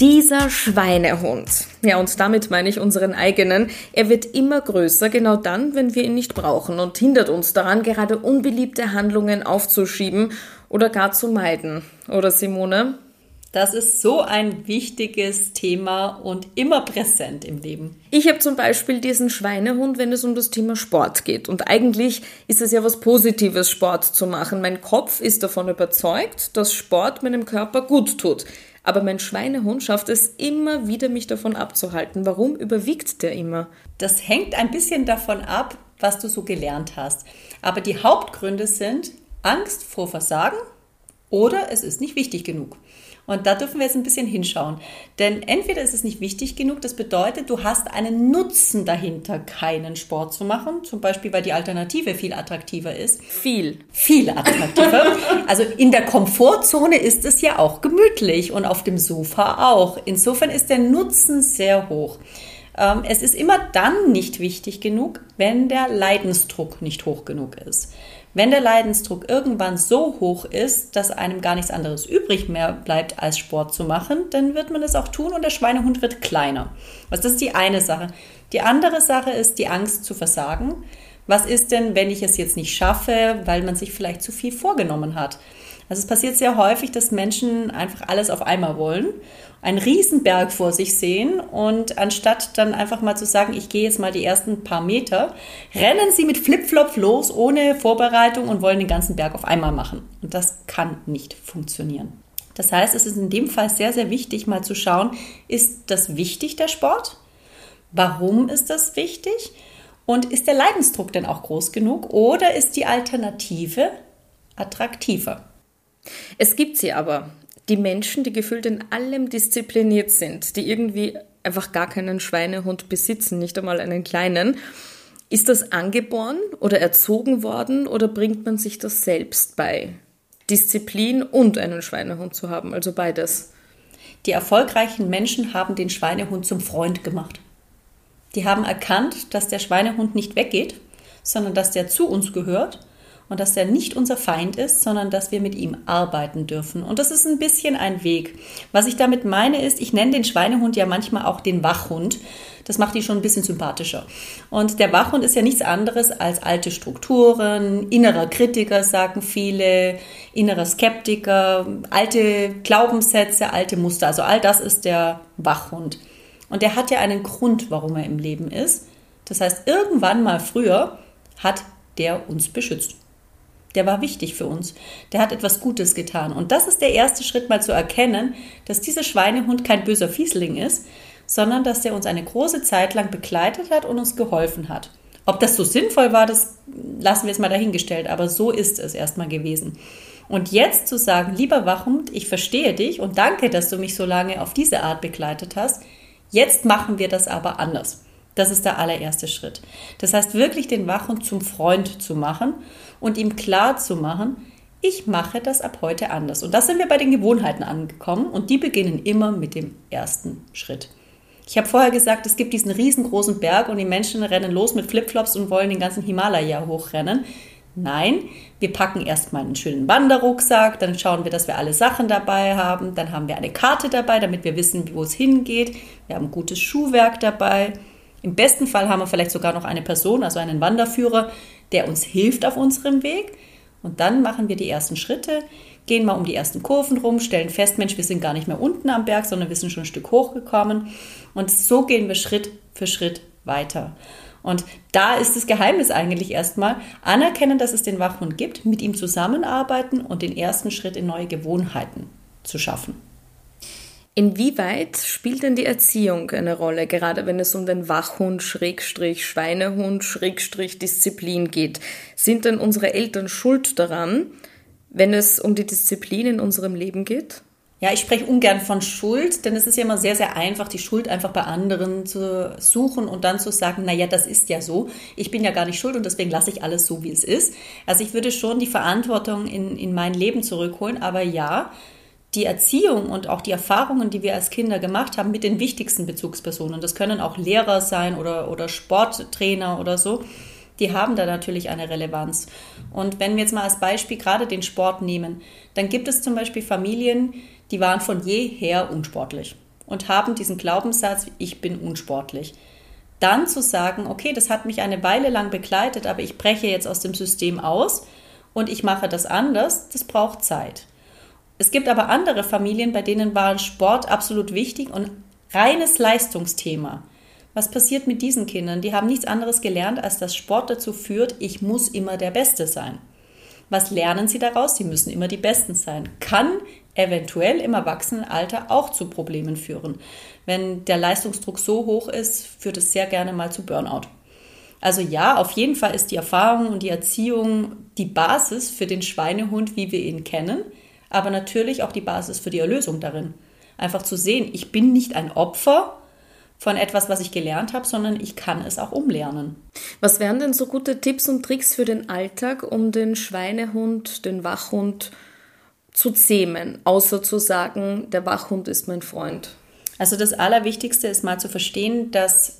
Dieser Schweinehund, ja und damit meine ich unseren eigenen, er wird immer größer, genau dann, wenn wir ihn nicht brauchen und hindert uns daran, gerade unbeliebte Handlungen aufzuschieben oder gar zu meiden. Oder Simone? Das ist so ein wichtiges Thema und immer präsent im Leben. Ich habe zum Beispiel diesen Schweinehund, wenn es um das Thema Sport geht. Und eigentlich ist es ja was Positives, Sport zu machen. Mein Kopf ist davon überzeugt, dass Sport meinem Körper gut tut. Aber mein Schweinehund schafft es immer wieder, mich davon abzuhalten. Warum überwiegt der immer? Das hängt ein bisschen davon ab, was du so gelernt hast. Aber die Hauptgründe sind Angst vor Versagen oder es ist nicht wichtig genug. Und da dürfen wir jetzt ein bisschen hinschauen. Denn entweder ist es nicht wichtig genug, das bedeutet, du hast einen Nutzen dahinter, keinen Sport zu machen. Zum Beispiel, weil die Alternative viel attraktiver ist. Viel. Viel attraktiver. also in der Komfortzone ist es ja auch gemütlich und auf dem Sofa auch. Insofern ist der Nutzen sehr hoch. Ähm, es ist immer dann nicht wichtig genug, wenn der Leidensdruck nicht hoch genug ist. Wenn der Leidensdruck irgendwann so hoch ist, dass einem gar nichts anderes übrig mehr bleibt, als Sport zu machen, dann wird man es auch tun und der Schweinehund wird kleiner. Also das ist die eine Sache. Die andere Sache ist die Angst zu versagen. Was ist denn, wenn ich es jetzt nicht schaffe, weil man sich vielleicht zu viel vorgenommen hat? Also es passiert sehr häufig, dass Menschen einfach alles auf einmal wollen, einen Riesenberg vor sich sehen und anstatt dann einfach mal zu sagen, ich gehe jetzt mal die ersten paar Meter, rennen sie mit Flipflop los, ohne Vorbereitung und wollen den ganzen Berg auf einmal machen. Und das kann nicht funktionieren. Das heißt, es ist in dem Fall sehr, sehr wichtig, mal zu schauen, ist das wichtig, der Sport? Warum ist das wichtig? Und ist der Leidensdruck denn auch groß genug oder ist die Alternative attraktiver? Es gibt sie aber. Die Menschen, die gefühlt in allem diszipliniert sind, die irgendwie einfach gar keinen Schweinehund besitzen, nicht einmal einen kleinen. Ist das angeboren oder erzogen worden oder bringt man sich das selbst bei? Disziplin und einen Schweinehund zu haben, also beides. Die erfolgreichen Menschen haben den Schweinehund zum Freund gemacht. Die haben erkannt, dass der Schweinehund nicht weggeht, sondern dass der zu uns gehört und dass er nicht unser Feind ist, sondern dass wir mit ihm arbeiten dürfen. Und das ist ein bisschen ein Weg. Was ich damit meine ist, ich nenne den Schweinehund ja manchmal auch den Wachhund. Das macht ihn schon ein bisschen sympathischer. Und der Wachhund ist ja nichts anderes als alte Strukturen, innerer Kritiker, sagen viele, innerer Skeptiker, alte Glaubenssätze, alte Muster. Also all das ist der Wachhund. Und der hat ja einen Grund, warum er im Leben ist. Das heißt, irgendwann mal früher hat der uns beschützt der war wichtig für uns. Der hat etwas Gutes getan. Und das ist der erste Schritt, mal zu erkennen, dass dieser Schweinehund kein böser Fiesling ist, sondern dass der uns eine große Zeit lang begleitet hat und uns geholfen hat. Ob das so sinnvoll war, das lassen wir jetzt mal dahingestellt, aber so ist es erstmal gewesen. Und jetzt zu sagen, lieber Wachhund, ich verstehe dich und danke, dass du mich so lange auf diese Art begleitet hast, jetzt machen wir das aber anders. Das ist der allererste Schritt. Das heißt, wirklich den Wachhund zum Freund zu machen und ihm klar zu machen, ich mache das ab heute anders. Und das sind wir bei den Gewohnheiten angekommen und die beginnen immer mit dem ersten Schritt. Ich habe vorher gesagt, es gibt diesen riesengroßen Berg und die Menschen rennen los mit Flipflops und wollen den ganzen Himalaya hochrennen. Nein, wir packen erstmal einen schönen Wanderrucksack, dann schauen wir, dass wir alle Sachen dabei haben, dann haben wir eine Karte dabei, damit wir wissen, wo es hingeht. Wir haben gutes Schuhwerk dabei. Im besten Fall haben wir vielleicht sogar noch eine Person, also einen Wanderführer, der uns hilft auf unserem Weg. Und dann machen wir die ersten Schritte, gehen mal um die ersten Kurven rum, stellen fest, Mensch, wir sind gar nicht mehr unten am Berg, sondern wir sind schon ein Stück hochgekommen. Und so gehen wir Schritt für Schritt weiter. Und da ist das Geheimnis eigentlich erstmal, anerkennen, dass es den Wachhund gibt, mit ihm zusammenarbeiten und den ersten Schritt in neue Gewohnheiten zu schaffen. Inwieweit spielt denn die Erziehung eine Rolle, gerade wenn es um den Wachhund, Schrägstrich, Schweinehund, Schrägstrich, Disziplin geht? Sind denn unsere Eltern schuld daran, wenn es um die Disziplin in unserem Leben geht? Ja, ich spreche ungern von Schuld, denn es ist ja immer sehr, sehr einfach, die Schuld einfach bei anderen zu suchen und dann zu sagen, na ja, das ist ja so. Ich bin ja gar nicht schuld und deswegen lasse ich alles so, wie es ist. Also ich würde schon die Verantwortung in, in mein Leben zurückholen, aber ja, die Erziehung und auch die Erfahrungen, die wir als Kinder gemacht haben mit den wichtigsten Bezugspersonen, das können auch Lehrer sein oder, oder Sporttrainer oder so, die haben da natürlich eine Relevanz. Und wenn wir jetzt mal als Beispiel gerade den Sport nehmen, dann gibt es zum Beispiel Familien, die waren von jeher unsportlich. und haben diesen Glaubenssatz, ich bin unsportlich. Dann zu sagen, okay, das hat mich eine Weile lang begleitet, aber ich breche jetzt aus dem System aus und ich mache das anders, das braucht Zeit. Es gibt aber andere Familien, bei denen war Sport absolut wichtig und reines Leistungsthema. Was passiert mit diesen Kindern? Die haben nichts anderes gelernt, als dass Sport dazu führt, ich muss immer der Beste sein. Was lernen sie daraus? Sie müssen immer die Besten sein. Kann eventuell im Erwachsenenalter auch zu Problemen führen. Wenn der Leistungsdruck so hoch ist, führt es sehr gerne mal zu Burnout. Also ja, auf jeden Fall ist die Erfahrung und die Erziehung die Basis für den Schweinehund, wie wir ihn kennen, aber natürlich auch die Basis für die Erlösung darin. Einfach zu sehen, ich bin nicht ein Opfer von etwas, was ich gelernt habe, sondern ich kann es auch umlernen. Was wären denn so gute Tipps und Tricks für den Alltag, um den Schweinehund, den Wachhund zu zähmen, außer zu sagen, der Wachhund ist mein Freund? Also das Allerwichtigste ist mal zu verstehen, dass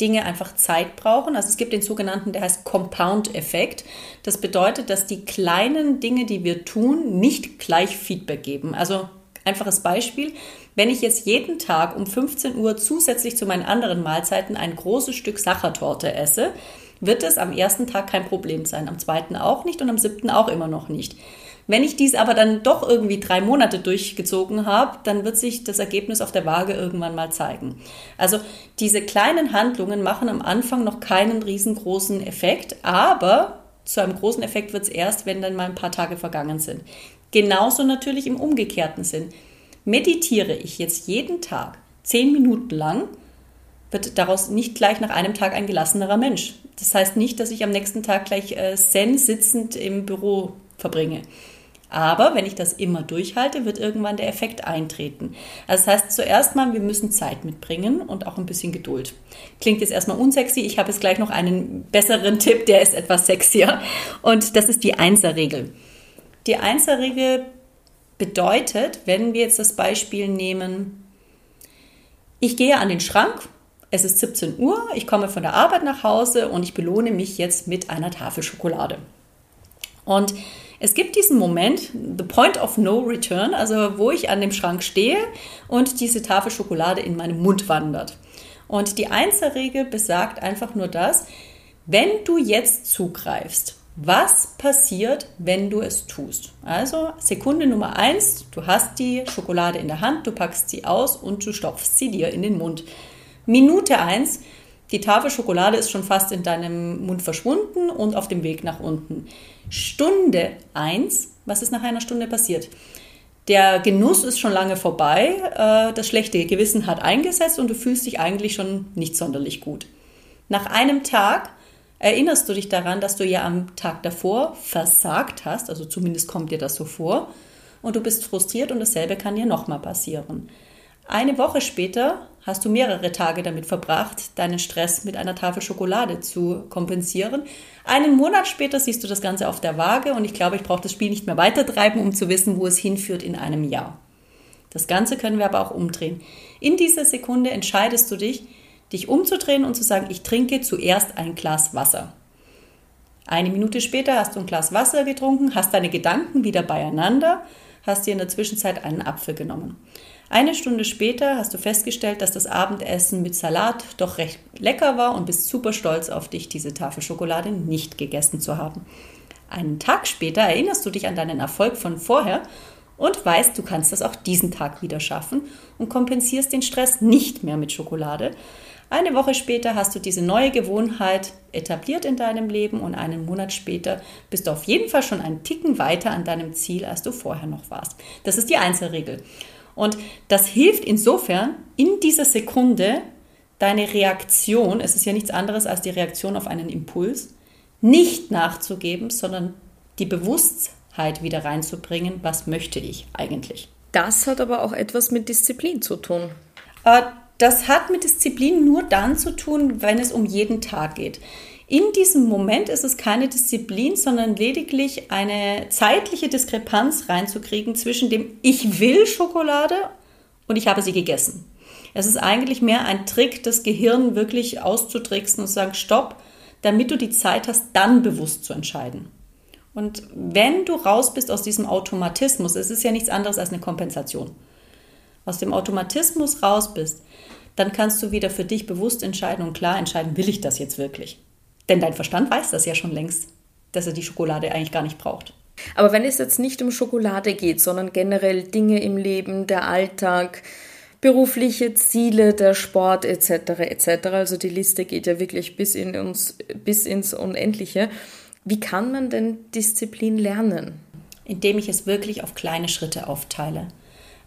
Dinge einfach Zeit brauchen. Also es gibt den sogenannten, der heißt Compound-Effekt. Das bedeutet, dass die kleinen Dinge, die wir tun, nicht gleich Feedback geben. Also einfaches Beispiel, wenn ich jetzt jeden Tag um 15 Uhr zusätzlich zu meinen anderen Mahlzeiten ein großes Stück Sachertorte esse, wird es am ersten Tag kein Problem sein, am zweiten auch nicht und am siebten auch immer noch nicht. Wenn ich dies aber dann doch irgendwie drei Monate durchgezogen habe, dann wird sich das Ergebnis auf der Waage irgendwann mal zeigen. Also diese kleinen Handlungen machen am Anfang noch keinen riesengroßen Effekt, aber zu einem großen Effekt wird es erst, wenn dann mal ein paar Tage vergangen sind. Genauso natürlich im umgekehrten Sinn. Meditiere ich jetzt jeden Tag zehn Minuten lang, wird daraus nicht gleich nach einem Tag ein gelassenerer Mensch. Das heißt nicht, dass ich am nächsten Tag gleich äh, zen sitzend im Büro verbringe. Aber wenn ich das immer durchhalte, wird irgendwann der Effekt eintreten. Das heißt zuerst mal, wir müssen Zeit mitbringen und auch ein bisschen Geduld. Klingt jetzt erstmal unsexy. Ich habe jetzt gleich noch einen besseren Tipp, der ist etwas sexier. Und das ist die Einserregel. Die Einserregel bedeutet, wenn wir jetzt das Beispiel nehmen, ich gehe an den Schrank, es ist 17 Uhr, ich komme von der Arbeit nach Hause und ich belohne mich jetzt mit einer Tafel Schokolade. Und es gibt diesen Moment, the point of no return, also wo ich an dem Schrank stehe und diese Tafel Schokolade in meinen Mund wandert. Und die Einzelregel besagt einfach nur das, wenn du jetzt zugreifst, was passiert, wenn du es tust? Also Sekunde Nummer eins, du hast die Schokolade in der Hand, du packst sie aus und du stopfst sie dir in den Mund. Minute eins, die Tafel Schokolade ist schon fast in deinem Mund verschwunden und auf dem Weg nach unten. Stunde 1, was ist nach einer Stunde passiert? Der Genuss ist schon lange vorbei, äh, das schlechte Gewissen hat eingesetzt und du fühlst dich eigentlich schon nicht sonderlich gut. Nach einem Tag erinnerst du dich daran, dass du ja am Tag davor versagt hast, also zumindest kommt dir das so vor, und du bist frustriert und dasselbe kann dir nochmal passieren. Eine Woche später hast du mehrere Tage damit verbracht, deinen Stress mit einer Tafel Schokolade zu kompensieren. Einen Monat später siehst du das Ganze auf der Waage und ich glaube, ich brauche das Spiel nicht mehr weitertreiben, um zu wissen, wo es hinführt in einem Jahr. Das Ganze können wir aber auch umdrehen. In dieser Sekunde entscheidest du dich, dich umzudrehen und zu sagen, ich trinke zuerst ein Glas Wasser. Eine Minute später hast du ein Glas Wasser getrunken, hast deine Gedanken wieder beieinander, hast dir in der Zwischenzeit einen Apfel genommen. Eine Stunde später hast du festgestellt, dass das Abendessen mit Salat doch recht lecker war und bist super stolz auf dich, diese Tafel Schokolade nicht gegessen zu haben. Einen Tag später erinnerst du dich an deinen Erfolg von vorher und weißt, du kannst das auch diesen Tag wieder schaffen und kompensierst den Stress nicht mehr mit Schokolade. Eine Woche später hast du diese neue Gewohnheit etabliert in deinem Leben und einen Monat später bist du auf jeden Fall schon einen Ticken weiter an deinem Ziel, als du vorher noch warst. Das ist die Einzelregel. Und das hilft insofern, in dieser Sekunde deine Reaktion, es ist ja nichts anderes als die Reaktion auf einen Impuls, nicht nachzugeben, sondern die Bewusstheit wieder reinzubringen, was möchte ich eigentlich. Das hat aber auch etwas mit Disziplin zu tun. Äh, das hat mit Disziplin nur dann zu tun, wenn es um jeden Tag geht. In diesem Moment ist es keine Disziplin, sondern lediglich eine zeitliche Diskrepanz reinzukriegen zwischen dem Ich will Schokolade und ich habe sie gegessen. Es ist eigentlich mehr ein Trick, das Gehirn wirklich auszutricksen und zu sagen, stopp, damit du die Zeit hast, dann bewusst zu entscheiden. Und wenn du raus bist aus diesem Automatismus, es ist ja nichts anderes als eine Kompensation. aus dem Automatismus raus bist, dann kannst du wieder für dich bewusst entscheiden und klar entscheiden, will ich das jetzt wirklich? Denn dein Verstand weiß das ja schon längst, dass er die Schokolade eigentlich gar nicht braucht. Aber wenn es jetzt nicht um Schokolade geht, sondern generell Dinge im Leben, der Alltag, berufliche Ziele, der Sport etc. etc. Also die Liste geht ja wirklich bis, in uns, bis ins Unendliche. Wie kann man denn Disziplin lernen? Indem ich es wirklich auf kleine Schritte aufteile.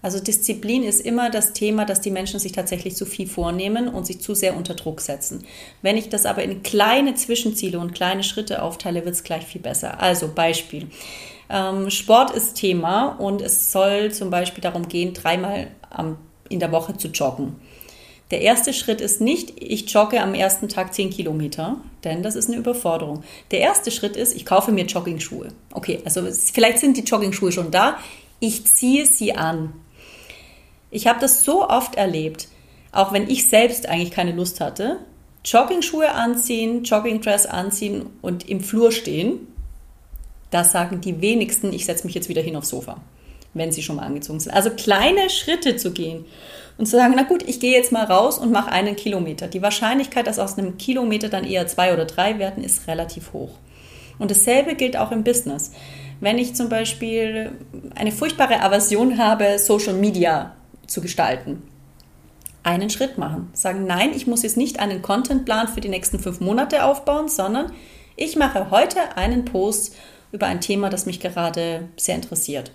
Also Disziplin ist immer das Thema, dass die Menschen sich tatsächlich zu viel vornehmen und sich zu sehr unter Druck setzen. Wenn ich das aber in kleine Zwischenziele und kleine Schritte aufteile, wird es gleich viel besser. Also Beispiel. Ähm, Sport ist Thema und es soll zum Beispiel darum gehen, dreimal in der Woche zu joggen. Der erste Schritt ist nicht, ich jogge am ersten Tag 10 Kilometer, denn das ist eine Überforderung. Der erste Schritt ist, ich kaufe mir Jogging-Schuhe. Okay, also vielleicht sind die Jogging-Schuhe schon da. Ich ziehe sie an. Ich habe das so oft erlebt, auch wenn ich selbst eigentlich keine Lust hatte. Jogging-Schuhe anziehen, Jogging-Dress anziehen und im Flur stehen. Da sagen die wenigsten, ich setze mich jetzt wieder hin aufs Sofa wenn sie schon mal angezogen sind. Also kleine Schritte zu gehen und zu sagen, na gut, ich gehe jetzt mal raus und mache einen Kilometer. Die Wahrscheinlichkeit, dass aus einem Kilometer dann eher zwei oder drei werden, ist relativ hoch. Und dasselbe gilt auch im Business. Wenn ich zum Beispiel eine furchtbare Aversion habe, Social Media zu gestalten, einen Schritt machen. Sagen, nein, ich muss jetzt nicht einen Contentplan für die nächsten fünf Monate aufbauen, sondern ich mache heute einen Post über ein Thema, das mich gerade sehr interessiert.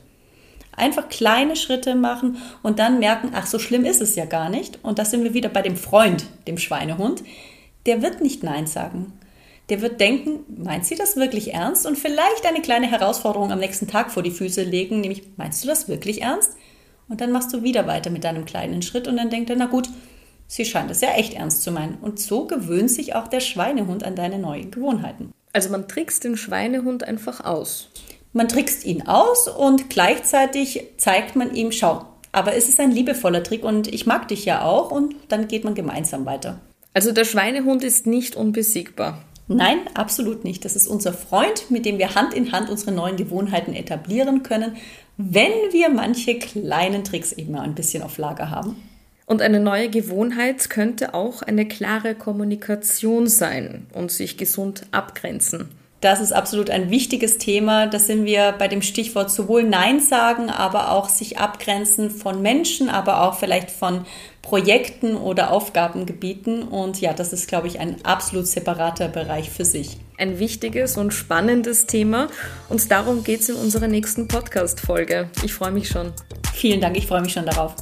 Einfach kleine Schritte machen und dann merken, ach, so schlimm ist es ja gar nicht. Und da sind wir wieder bei dem Freund, dem Schweinehund. Der wird nicht Nein sagen. Der wird denken, meint sie das wirklich ernst? Und vielleicht eine kleine Herausforderung am nächsten Tag vor die Füße legen, nämlich, meinst du das wirklich ernst? Und dann machst du wieder weiter mit deinem kleinen Schritt und dann denkt er, na gut, sie scheint es ja echt ernst zu meinen. Und so gewöhnt sich auch der Schweinehund an deine neuen Gewohnheiten. Also man trickst den Schweinehund einfach aus. Man trickst ihn aus und gleichzeitig zeigt man ihm, schau, aber es ist ein liebevoller Trick und ich mag dich ja auch und dann geht man gemeinsam weiter. Also der Schweinehund ist nicht unbesiegbar. Nein, absolut nicht. Das ist unser Freund, mit dem wir Hand in Hand unsere neuen Gewohnheiten etablieren können, wenn wir manche kleinen Tricks eben ein bisschen auf Lager haben. Und eine neue Gewohnheit könnte auch eine klare Kommunikation sein und sich gesund abgrenzen. Das ist absolut ein wichtiges Thema. Da sind wir bei dem Stichwort sowohl Nein sagen, aber auch sich abgrenzen von Menschen, aber auch vielleicht von Projekten oder Aufgabengebieten. Und ja, das ist, glaube ich, ein absolut separater Bereich für sich. Ein wichtiges und spannendes Thema. Und darum geht es in unserer nächsten Podcast-Folge. Ich freue mich schon. Vielen Dank, ich freue mich schon darauf.